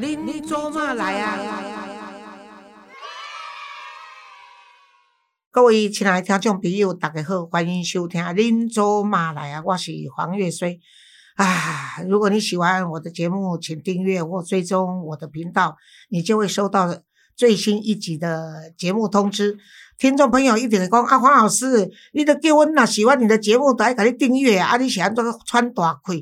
您做嘛来啊？各位亲爱的听众朋友，大家好，欢迎收听《您做嘛来啊》，我是黄月水啊。如果你喜欢我的节目，请订阅或追踪我的频道，你就会收到最新一集的节目通知。听众朋友一定会讲啊，黄老师，你都叫阮若喜欢你的节目，都爱甲你订阅啊。你是安怎穿大裤？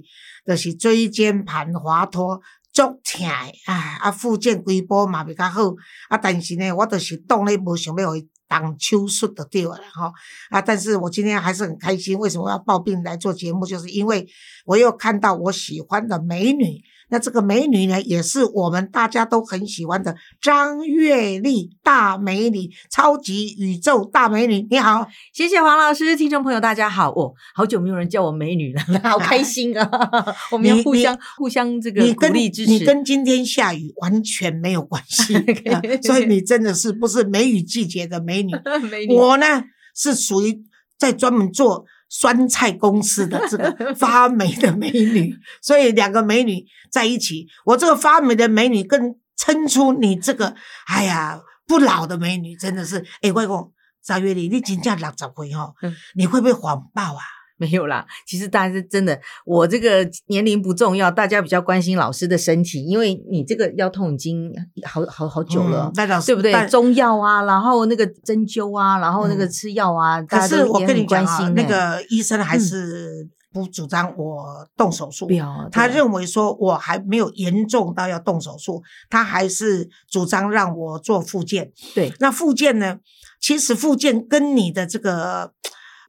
就是椎间盘滑脱。足疼诶，啊啊，复健规波嘛比较好，啊，但是呢，我就是当咧无想要去动手术就对了吼，啊，但是我今天还是很开心，为什么要抱病来做节目？就是因为我又看到我喜欢的美女。那这个美女呢，也是我们大家都很喜欢的张月丽大美女，超级宇宙大美女。你好，谢谢黄老师，听众朋友大家好，哦，好久没有人叫我美女了，好开心啊！我们要互相互相这个鼓励支持。你跟今天下雨完全没有关系，所以你真的是不是梅雨季节的美女？美女，我呢是属于在专门做。酸菜公司的这个发霉的美女，所以两个美女在一起，我这个发霉的美女更撑出你这个，哎呀，不老的美女，真的是，哎，外公张月丽，你真正六十岁哦，你会不会谎报啊？没有啦，其实大家是真的，我这个年龄不重要，大家比较关心老师的身体，因为你这个腰痛已经好好好久了，对不对？中药啊，然后那个针灸啊，然后那个吃药啊，可是我跟你讲啊，那个医生还是不主张我动手术，他认为说我还没有严重到要动手术，他还是主张让我做复健。对，那复健呢，其实复健跟你的这个。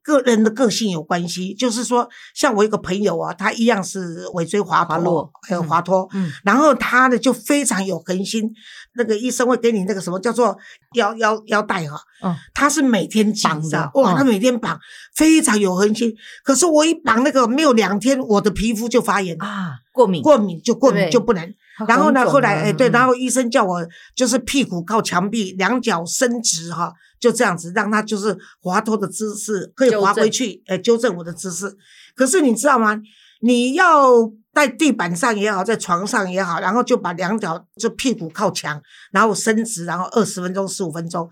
个人的个性有关系，就是说，像我一个朋友啊，他一样是尾椎滑脱，还有滑脱，嗯，然后他呢就非常有恒心，那个医生会给你那个什么叫做腰腰腰带哈，嗯，他是每天绑的，哇，他每天绑，非常有恒心。可是我一绑那个没有两天，我的皮肤就发炎啊，过敏，过敏就过敏就不能。然后呢，后来哎对，然后医生叫我就是屁股靠墙壁，两脚伸直哈。就这样子，让他就是滑脱的姿势可以滑回去，呃，纠正我的姿势。可是你知道吗？你要在地板上也好，在床上也好，然后就把两脚就屁股靠墙，然后伸直，然后二十分钟、十五分钟。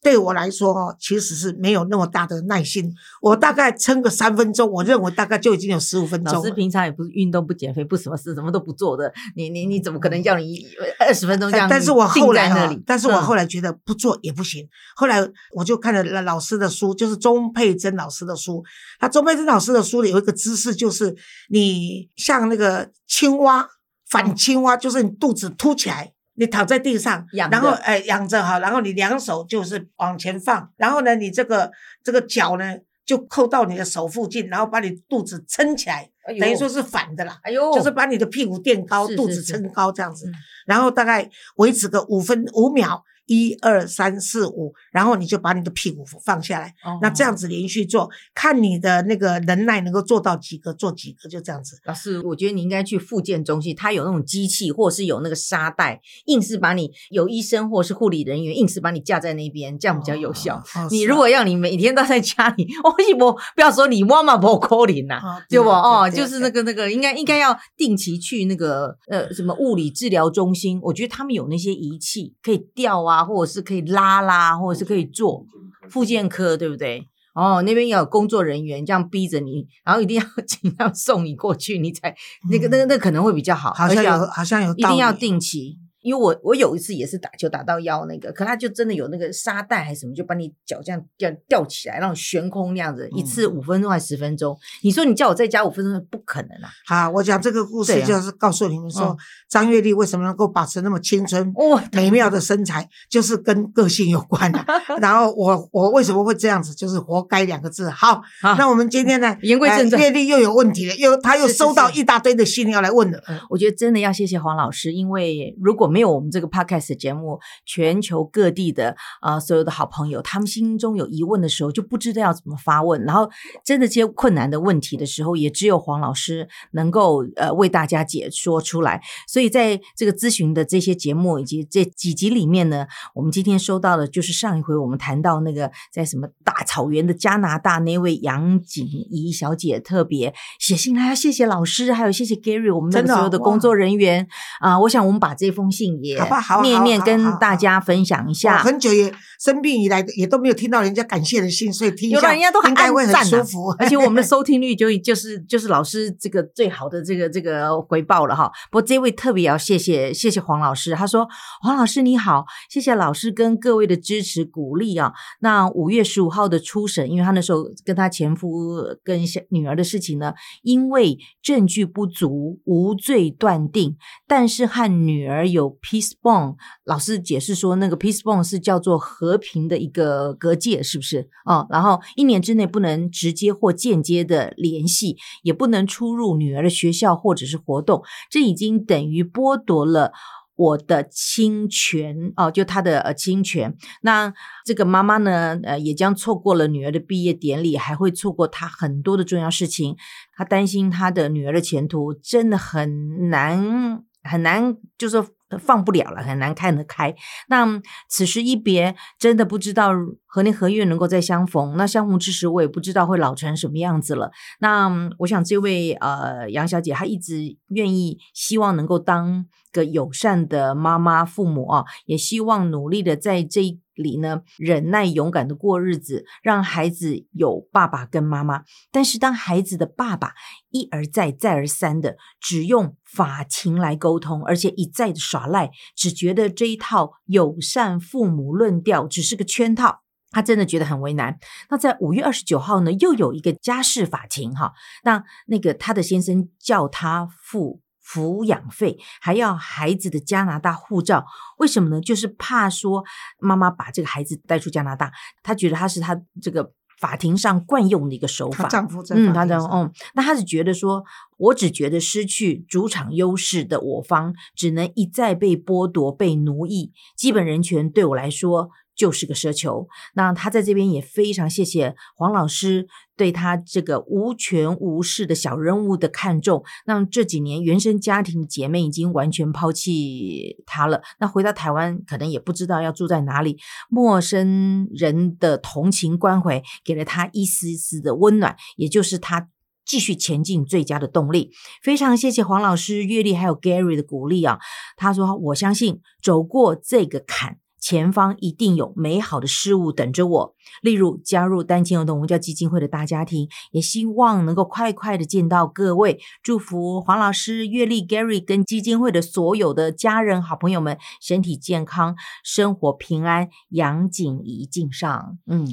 对我来说哦，其实是没有那么大的耐心。我大概撑个三分钟，我认为大概就已经有十五分钟。老师平常也不是运动、不减肥、不什么事，什么都不做的。你你你怎么可能叫你二十分钟这样？但是我后来哈，但是我后来觉得不做也不行。后来我就看了老师的书，就是钟佩珍老师的书。他钟佩珍老师的书里有一个知识，就是你像那个青蛙反青蛙，就是你肚子凸起来。你躺在地上，然后哎仰着哈，然后你两手就是往前放，然后呢，你这个这个脚呢就扣到你的手附近，然后把你肚子撑起来，等于说是反的啦，哎呦，就是把你的屁股垫高，肚子撑高这样子，然后大概维持个五分五秒。一二三四五，然后你就把你的屁股放下来，那这样子连续做，看你的那个能耐能够做到几个，做几个就这样子。老师，我觉得你应该去复健中心，他有那种机器，或是有那个沙袋，硬是把你有医生或是护理人员硬是把你架在那边，这样比较有效。你如果要你每天都在家里，为什么不要说你妈妈不可怜呐？对不？哦，就是那个那个，应该应该要定期去那个呃什么物理治疗中心，我觉得他们有那些仪器可以吊啊。或者是可以拉拉，或者是可以做复健科，对不对？哦，那边要有工作人员这样逼着你，然后一定要 尽量送你过去，你才那个那个那可能会比较好。好像有，好像有，一定要定期。因为我我有一次也是打球打到腰那个，可他就真的有那个沙袋还是什么，就把你脚这样吊吊起来，那种悬空那样子，一次五分钟还十分钟。你说你叫我再加五分钟，不可能啊！好，我讲这个故事就是告诉你们说，张月丽为什么能够保持那么青春、哦美妙的身材，就是跟个性有关的。然后我我为什么会这样子，就是活该两个字。好，那我们今天呢，言归正传，月丽又有问题了，又他又收到一大堆的信要来问了。我觉得真的要谢谢黄老师，因为如果没有我们这个 podcast 节目，全球各地的啊所有的好朋友，他们心中有疑问的时候，就不知道要怎么发问。然后真的这些困难的问题的时候，也只有黄老师能够呃为大家解说出来。所以在这个咨询的这些节目以及这几集里面呢，我们今天收到的就是上一回我们谈到那个在什么大草原的加拿大那位杨锦怡小姐特别写信来，谢谢老师，还有谢谢 Gary，我们的所有的工作人员啊。我想我们把这封信信。信也念念跟大家分享一下。很久也生病以来也都没有听到人家感谢的信，所以听一下，人家都应该会很舒服。而且我们的 收听率就就是就是老师这个最好的这个这个回报了哈。不过这位特别要谢谢谢谢黄老师，他说黄老师你好，谢谢老师跟各位的支持鼓励啊。那五月十五号的初审，因为他那时候跟他前夫跟女儿的事情呢，因为证据不足，无罪断定。但是和女儿有 peace bond，老师解释说，那个 peace bond 是叫做和平的一个隔界，是不是？哦，然后一年之内不能直接或间接的联系，也不能出入女儿的学校或者是活动，这已经等于剥夺了。我的侵权哦，就他的呃侵权。那这个妈妈呢，呃，也将错过了女儿的毕业典礼，还会错过她很多的重要事情。她担心她的女儿的前途真的很难很难，就是放不了了，很难看得开。那此时一别，真的不知道何年何月能够再相逢。那相逢之时，我也不知道会老成什么样子了。那我想，这位呃杨小姐，她一直愿意希望能够当。个友善的妈妈、父母啊，也希望努力的在这里呢，忍耐、勇敢的过日子，让孩子有爸爸跟妈妈。但是，当孩子的爸爸一而再、再而三的只用法庭来沟通，而且一再的耍赖，只觉得这一套友善父母论调只是个圈套，他真的觉得很为难。那在五月二十九号呢，又有一个家事法庭哈，那那个他的先生叫他付。抚养费还要孩子的加拿大护照，为什么呢？就是怕说妈妈把这个孩子带出加拿大，她觉得她是她这个法庭上惯用的一个手法。丈夫嗯，他的嗯，那她是觉得说，我只觉得失去主场优势的我方，只能一再被剥夺、被奴役，基本人权对我来说。就是个奢求。那他在这边也非常谢谢黄老师对他这个无权无势的小人物的看重。那这几年原生家庭姐妹已经完全抛弃他了。那回到台湾，可能也不知道要住在哪里。陌生人的同情关怀，给了他一丝丝的温暖，也就是他继续前进最佳的动力。非常谢谢黄老师、阅历还有 Gary 的鼓励啊！他说：“我相信走过这个坎。”前方一定有美好的事物等着我，例如加入单亲儿童文教基金会的大家庭，也希望能够快快的见到各位。祝福黄老师、月丽、Gary 跟基金会的所有的家人、好朋友们身体健康，生活平安。杨景怡敬上，嗯，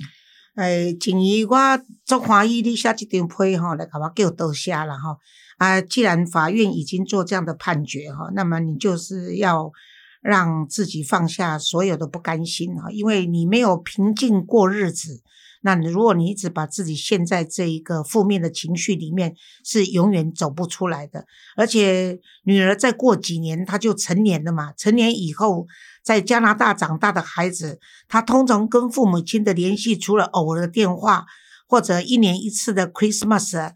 哎，景怡，我祝欢喜你写这张批哈，来给我叫多谢了哈。啊，既然法院已经做这样的判决哈，那么你就是要。让自己放下所有的不甘心啊，因为你没有平静过日子。那如果你一直把自己陷在这一个负面的情绪里面，是永远走不出来的。而且女儿再过几年，她就成年了嘛。成年以后，在加拿大长大的孩子，他通常跟父母亲的联系，除了偶尔的电话或者一年一次的 Christmas，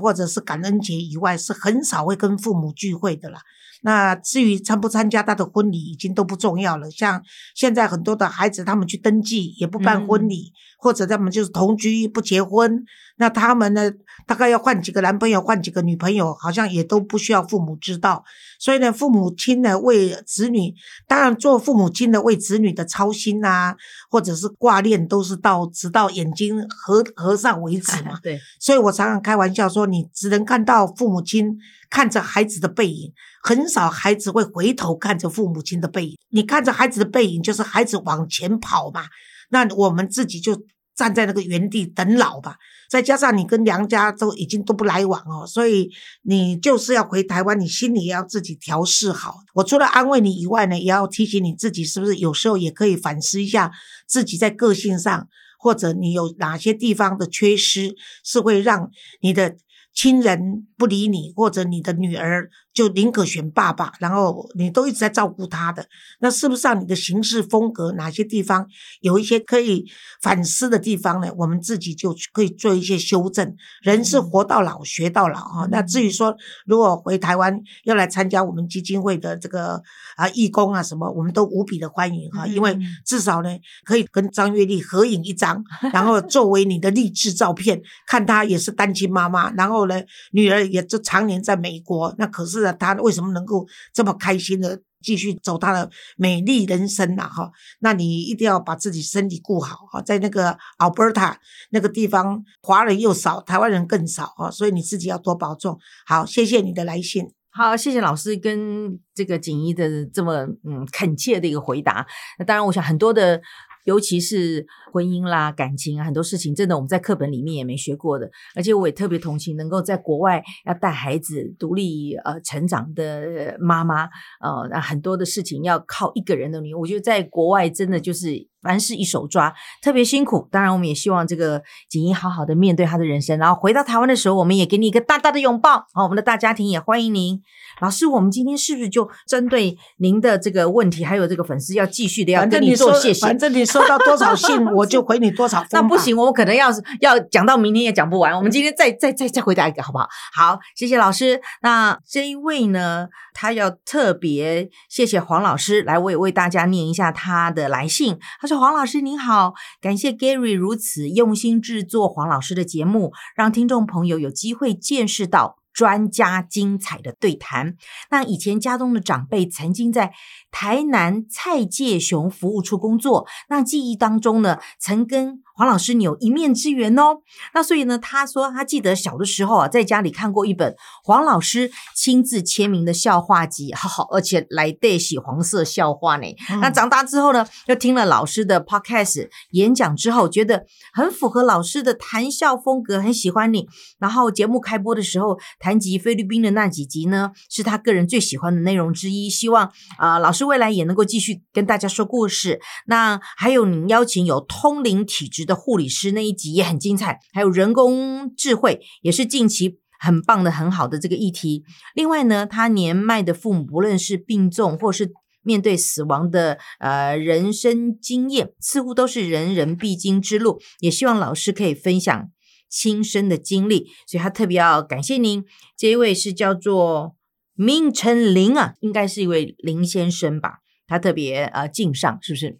或者是感恩节以外，是很少会跟父母聚会的啦。那至于参不参加他的婚礼，已经都不重要了。像现在很多的孩子，他们去登记也不办婚礼，或者他们就是同居不结婚。那他们呢，大概要换几个男朋友，换几个女朋友，好像也都不需要父母知道。所以呢，父母亲呢为子女，当然做父母亲的为子女的操心啊，或者是挂念，都是到直到眼睛合合上为止嘛。对。所以我常常开玩笑说，你只能看到父母亲看着孩子的背影。很少孩子会回头看着父母亲的背影，你看着孩子的背影，就是孩子往前跑嘛。那我们自己就站在那个原地等老吧。再加上你跟娘家都已经都不来往哦，所以你就是要回台湾，你心里也要自己调试好。我除了安慰你以外呢，也要提醒你自己，是不是有时候也可以反思一下自己在个性上，或者你有哪些地方的缺失，是会让你的亲人不理你，或者你的女儿。就宁可选爸爸，然后你都一直在照顾他的，那是不是让你的行事风格哪些地方有一些可以反思的地方呢？我们自己就可以做一些修正。人是活到老学到老啊。那至于说如果回台湾要来参加我们基金会的这个啊义工啊什么，我们都无比的欢迎哈，因为至少呢可以跟张月丽合影一张，然后作为你的励志照片，看她也是单亲妈妈，然后呢女儿也就常年在美国，那可是呢。他为什么能够这么开心的继续走他的美丽人生呐哈。那你一定要把自己身体顾好哈，在那个 Alberta 那个地方，华人又少，台湾人更少啊，所以你自己要多保重。好，谢谢你的来信。好，谢谢老师跟这个锦衣的这么嗯恳切的一个回答。那当然，我想很多的。尤其是婚姻啦、感情啊，很多事情真的我们在课本里面也没学过的。而且我也特别同情能够在国外要带孩子独立呃成长的妈妈，呃，那很多的事情要靠一个人的力。我觉得在国外真的就是凡事一手抓，特别辛苦。当然，我们也希望这个锦衣好好的面对他的人生，然后回到台湾的时候，我们也给你一个大大的拥抱。好，我们的大家庭也欢迎您。老师，我们今天是不是就针对您的这个问题，还有这个粉丝要继续的要跟你做谢谢？反正你收到多少信，我就回你多少。那不行，我们可能要要讲到明天也讲不完。我们今天再再再再回答一个，好不好？好，谢谢老师。那这一位呢，他要特别谢谢黄老师，来我也为大家念一下他的来信。他：“黄老师您好，感谢 Gary 如此用心制作黄老师的节目，让听众朋友有机会见识到。”专家精彩的对谈。那以前家中的长辈曾经在台南蔡介雄服务处工作，那记忆当中呢，曾跟。黄老师，你有一面之缘哦。那所以呢，他说他记得小的时候啊，在家里看过一本黄老师亲自签名的笑话集，好好，而且来对写黄色笑话呢。那长大之后呢，又听了老师的 podcast 演讲之后，觉得很符合老师的谈笑风格，很喜欢你。然后节目开播的时候，谈及菲律宾的那几集呢，是他个人最喜欢的内容之一。希望啊，老师未来也能够继续跟大家说故事。那还有你邀请有通灵体质。的护理师那一集也很精彩，还有人工智慧也是近期很棒的、很好的这个议题。另外呢，他年迈的父母不论是病重或是面对死亡的呃人生经验，似乎都是人人必经之路。也希望老师可以分享亲身的经历，所以他特别要感谢您。这一位是叫做明成林啊，应该是一位林先生吧？他特别呃敬上，是不是？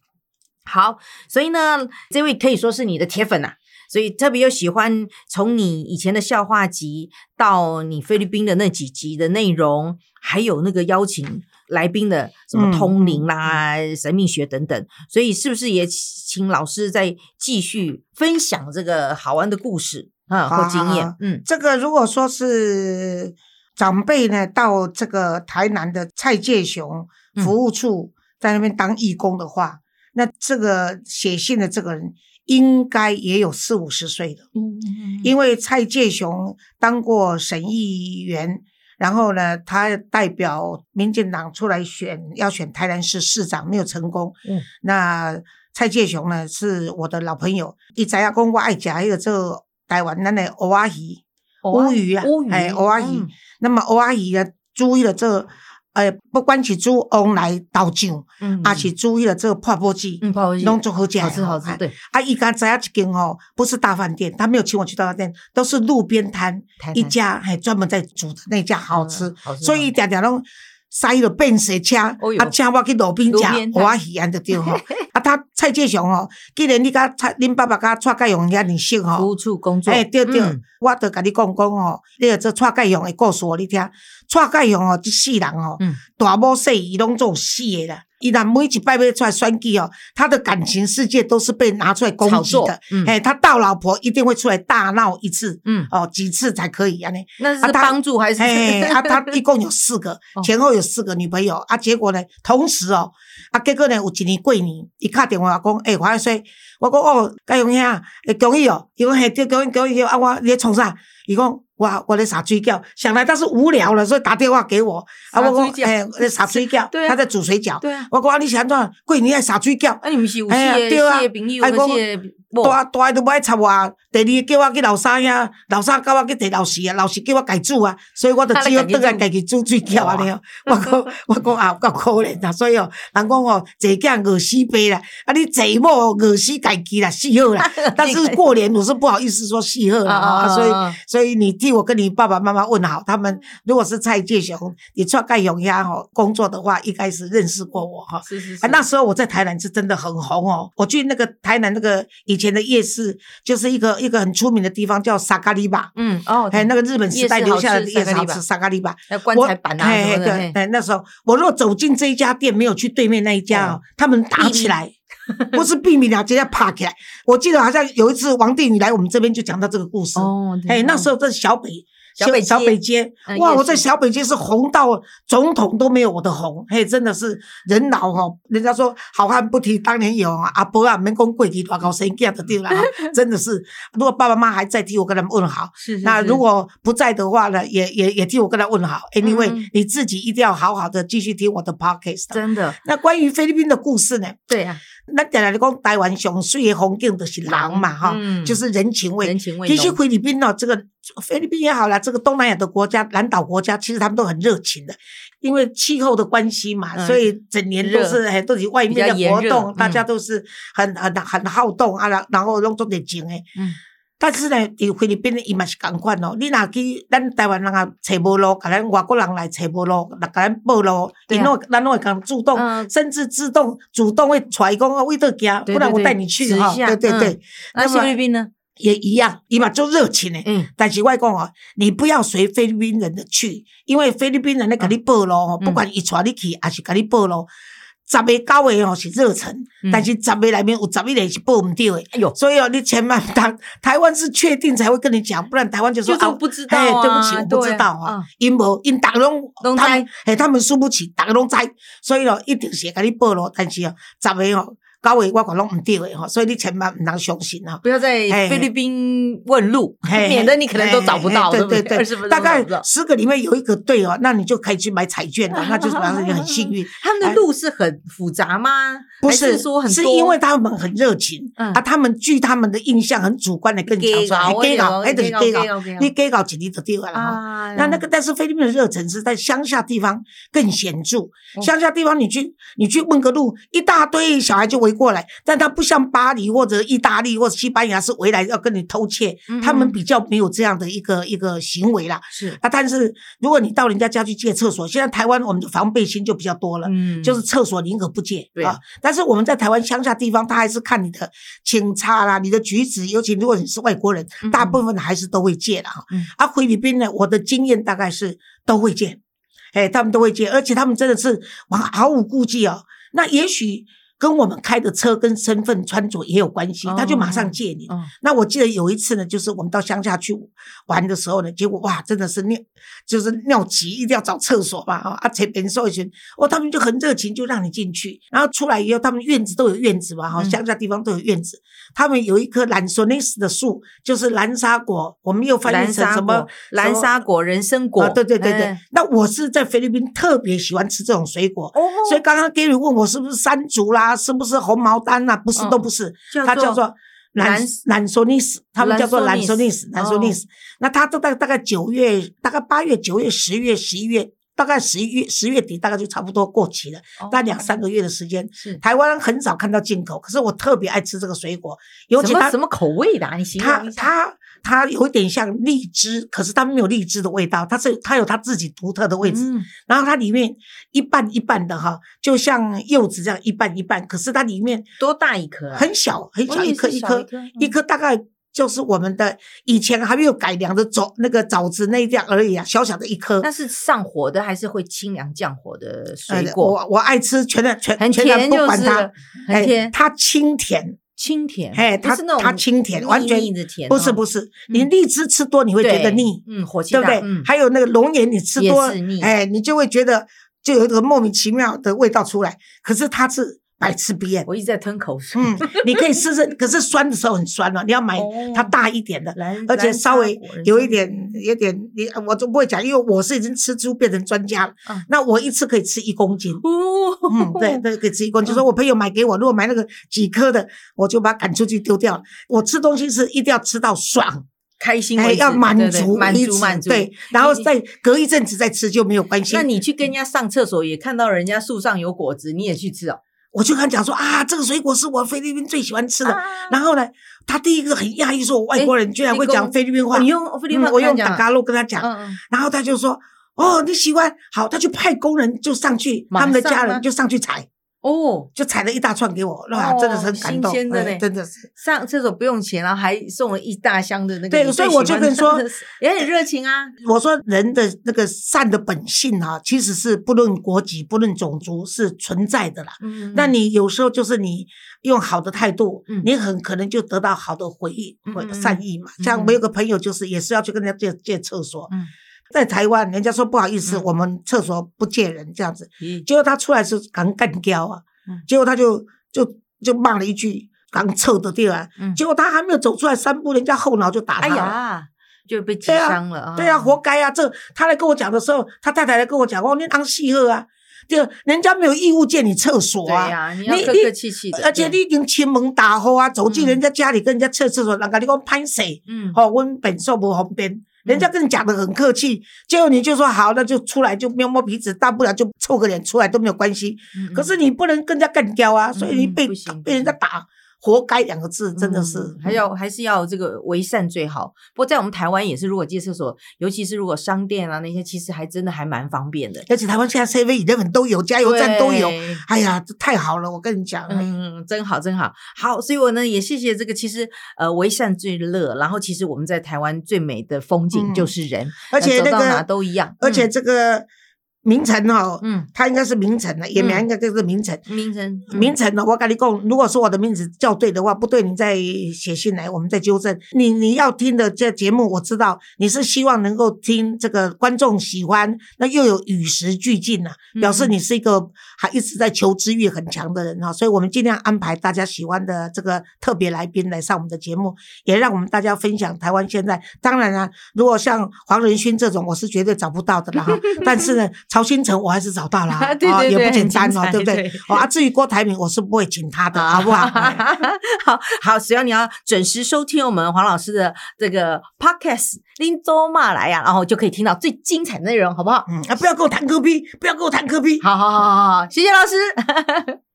好，所以呢，这位可以说是你的铁粉呐，所以特别又喜欢从你以前的笑话集到你菲律宾的那几集的内容，还有那个邀请来宾的什么通灵啦、神秘学等等，所以是不是也请老师再继续分享这个好玩的故事啊或经验？嗯，这个如果说是长辈呢，到这个台南的蔡介雄服务处在那边当义工的话。那这个写信的这个人应该也有四五十岁的，嗯嗯因为蔡介雄当过省议员，然后呢，他代表民进党出来选，要选台南市市长，没有成功。嗯，那蔡介雄呢是我的老朋友，一直要公我爱食一个这台湾咱的欧阿姨乌鱼啊，哎欧阿姨，那么欧阿姨呢注意了这。诶，不管是煮翁来豆酱，还是煮迄个这个泡波鸡，拢做好吃。好吃好吃，对。啊，伊刚知影一间哦，不是大饭店，他没有请我去大饭店，都是路边摊一家，还专门在煮的那家好吃，所以点点拢。塞了便车车，啊，请我去路边食我喜安就对吼。啊，他蔡介雄吼，既然你甲蔡恁爸爸甲蔡介雄遐尼熟吼，服务处工作，哎，对对，我著甲你讲讲吼，你著做蔡介雄的故事，你听。蔡介雄吼，即世人吼，大某细伊拢做死的啦。伊若每一拜拜出来选举哦，他的感情世界都是被拿出来攻击的。哎，他到老婆一定会出来大闹一次，嗯，哦，几次才可以啊？呢，那是帮助还是？哎，啊，他 一共有四个，前后有四个女朋友啊。结果呢，同时哦，啊，结果呢，有一年过年，伊敲电话讲，哎，黄水，我讲哦，嘉荣兄，会恭喜哦，伊讲嘿，对，恭喜恭喜，啊，我你在创啥？伊讲。我我在撒水饺，想来他是无聊了，所以打电话给我。啊，我讲，哎，在撒水饺，他在煮水饺。对啊，我讲你想怎？过年爱撒水饺？啊，你不是有些些朋友那些。大大都不爱插我，第二叫我去老三呀，老三叫我去提老四啊，老四叫我家煮啊，所以我就只好倒来家己煮水饺啊。我讲 我讲啊，够可怜啊，所以哦，人讲哦，坐囝饿死爸啦，啊，你坐某饿死家己啦，死好啦。但是过年我是不好意思说死好啦，啊，所以所以你替我跟你爸爸妈妈问好，他们如果是蔡介雄，你出盖永鸭哦工作的话，应该是认识过我哈。是是是。那时候我在台南是真的很红哦，我去那个台南那个以。前的夜市就是一个一个很出名的地方，叫沙咖喱吧。嗯哦，哎，那个日本时代留下的夜市好吃，沙咖喱吧，棺材板啊什么的。哎，那时候我若走进这一家店，没有去对面那一家哦，他们打起来，不是避免了，直接爬起来。我记得好像有一次王定宇来我们这边就讲到这个故事。哦，哎，那时候在小北。小北小北街，哇！我在小北街是红到总统都没有我的红，嘿，真的是人老哈，人家说好汉不提当年勇啊，阿伯啊，门公贵提多高声这样的地方，真的是。如果爸爸妈妈还在，替我跟他们问好。是是。那如果不在的话呢，也也也替我跟他问好。Anyway，你自己一定要好好的继续听我的 podcast。真的。那关于菲律宾的故事呢？对呀。那点来的讲，台湾上水的风景就是狼嘛，哈，就是人情味。人情味。其实菲律宾呢，这个菲律宾也好啦，这个东南亚的国家、南岛国家，其实他们都很热情的，因为气候的关系嘛，所以整年都是很都是外面的活动，大家都是很很很好动啊，然然后弄做点情诶。但是呢，伫菲律宾伊嘛是共款哦。你若去咱台湾人啊，找无路，甲咱外国人来找无路，来甲咱报路，因为咱拢会讲主动，甚至自动主动会揣讲啊，为这行，不然我带你去哈。对对对。那菲律宾呢？也一样，伊嘛就热情嘞。嗯。但是外公哦，你不要随菲律宾人的去，因为菲律宾人咧甲你报路哦，不管伊带你去还是甲你报路。十个九个哦是热忱，但是十个里面有十一个是报唔到的。哎呦，所以哦，你千万当 台湾是确定才会跟你讲，不然台湾就说啊，不知道啊，对不起，我不知道啊，因无因大拢他们哎，他们输不起，大拢在，所以哦，一定是给你报咯，但是哦，十个哦。高位我讲拢唔对诶吼，所以你千万唔能相信啊。不要在菲律宾问路，免得你可能都找不到，对对对？大概十个里面有一个对哦，那你就可以去买彩券了，那就表示你很幸运。他们的路是很复杂吗？不是说很，是因为他们很热情啊。他们据他们的印象很主观的跟你讲说，给搞，哎，对，给搞，你给搞几粒就对了哈。那那个，但是菲律宾的热忱是在乡下地方更显著。乡下地方你去，你去问个路，一大堆小孩就围。过来，但他不像巴黎或者意大利或者西班牙是围来要跟你偷窃，他们比较没有这样的一个一个行为啦。是啊，但是如果你到人家家去借厕所，现在台湾我们的防备心就比较多了，嗯，就是厕所宁可不借啊。但是我们在台湾乡下地方，他还是看你的警察啦，你的举止，尤其如果你是外国人，大部分还是都会借的哈。啊，菲律宾呢，我的经验大概是都会借，哎，他们都会借，而且他们真的是毫无顾忌哦。那也许。跟我们开的车跟身份穿着也有关系，他就马上借你。那我记得有一次呢，就是我们到乡下去玩的时候呢，结果哇，真的是尿，就是尿急，一定要找厕所嘛。啊，前边说一群，哦，他们就很热情，就让你进去。然后出来以后，他们院子都有院子嘛，哈，乡下地方都有院子。他们有一棵蓝索内斯的树，就是蓝沙果，我们又翻译成什么蓝沙果、人参果。对对对对。那我是在菲律宾特别喜欢吃这种水果，所以刚刚 Gary 问我是不是山竹啦。是不是红毛丹啊？不是，都不是。它叫做蓝蓝索尼斯，他们叫做蓝索尼斯，蓝索尼斯。那它都大大概九月，大概八月、九月、十月、十一月，大概十一月、十月底，大概就差不多过期了，大概两三个月的时间。是台湾很少看到进口，可是我特别爱吃这个水果，尤其它什么口味的？你形容一下。它它。它有点像荔枝，可是它没有荔枝的味道，它是它有它自己独特的位置。然后它里面一半一半的哈，就像柚子这样一半一半，可是它里面多大一颗？啊很小很小一颗一颗一颗，大概就是我们的以前还没有改良的枣那个枣子那样而已啊，小小的一颗。那是上火的还是会清凉降火的水果？我我爱吃全的全全甜，不管它，很甜，它清甜。清甜，哎，它它清甜，完全不是不是。你荔枝吃多你会觉得腻，嗯，火气对不对？还有那个龙眼你吃多，哎，你就会觉得就有一个莫名其妙的味道出来。可是它是。百吃不厌，我一直在吞口水。嗯，你可以试试，可是酸的时候很酸哦，你要买它大一点的，而且稍微有一点有点，你我都不会讲，因为我是已经吃猪变成专家了。那我一次可以吃一公斤。嗯，对对，可以吃一公斤。说我朋友买给我，如果买那个几颗的，我就把它赶出去丢掉了。我吃东西是一定要吃到爽、开心，要满足、满足、满足。对，然后再隔一阵子再吃就没有关系。那你去跟人家上厕所，也看到人家树上有果子，你也去吃哦。我就跟他讲说啊，这个水果是我菲律宾最喜欢吃的。然后呢，他第一个很讶异，说我外国人居然会讲菲律宾话。你用菲律宾话，我用达嘎路跟他讲。然后他就说，哦，你喜欢，好，他就派工人就上去，他们的家人就上去采。哦，就采了一大串给我，哇，真的是很感动，新鲜的嘞，真的是上厕所不用钱，然后还送了一大箱的那个。对，所以我就跟你说，也很热情啊。我说人的那个善的本性哈，其实是不论国籍、不论种族是存在的啦。嗯，那你有时候就是你用好的态度，你很可能就得到好的回应或善意嘛。像我有个朋友，就是也是要去跟人家借借厕所。嗯。在台湾，人家说不好意思，我们厕所不借人这样子。结果他出来是刚干掉啊，结果他就就就骂了一句“刚臭的地方”。结果他还没有走出来三步，人家后脑就打他了，就被击伤了。对啊，活该啊！这他来跟我讲的时候，他太太来跟我讲，我你当戏喝啊。第二，人家没有义务借你厕所啊。你要客客气气的，而且你已经亲门打呼啊，走进人家家里跟人家厕厕所，人家你讲拍谁？嗯，哦，我本受不方便。人家跟你讲的很客气，结果你就说好，那就出来就摸摸鼻子，大不了就凑个脸出来都没有关系。可是你不能跟人家干掉啊，所以你被被人家打。活该两个字真的是，还要还是要这个为善最好。不过在我们台湾也是，如果借厕所，尤其是如果商店啊那些，其实还真的还蛮方便的。而且台湾现在 C V 一定都有，加油站都有。哎呀，太好了，我跟你讲，嗯，真好，真好。好，所以我呢也谢谢这个，其实呃为善最乐。然后其实我们在台湾最美的风景就是人，而且那个都一样，而且这个。名城哈，嗯，他应该是名城的，也名应该就是名城。名城，名城的，我跟你讲，如果说我的名字叫对的话，不对，你再写信来，我们再纠正。你你要听的这节目，我知道你是希望能够听这个观众喜欢，那又有与时俱进呐，表示你是一个还一直在求知欲很强的人哈。所以我们尽量安排大家喜欢的这个特别来宾来上我们的节目，也让我们大家分享台湾现在。当然啊，如果像黄仁勋这种，我是绝对找不到的了哈。但是呢。曹新成我还是找到了，啊，也不简单哦，对不对？啊，至于郭台铭，我是不会请他的，好不好？好 好，只要你要准时收听我们黄老师的这个 podcast，拎周骂来呀，然后就可以听到最精彩的内容，好不好？嗯，啊，不要跟我谈科比，不要跟我谈科比，好好好好好，谢谢老师。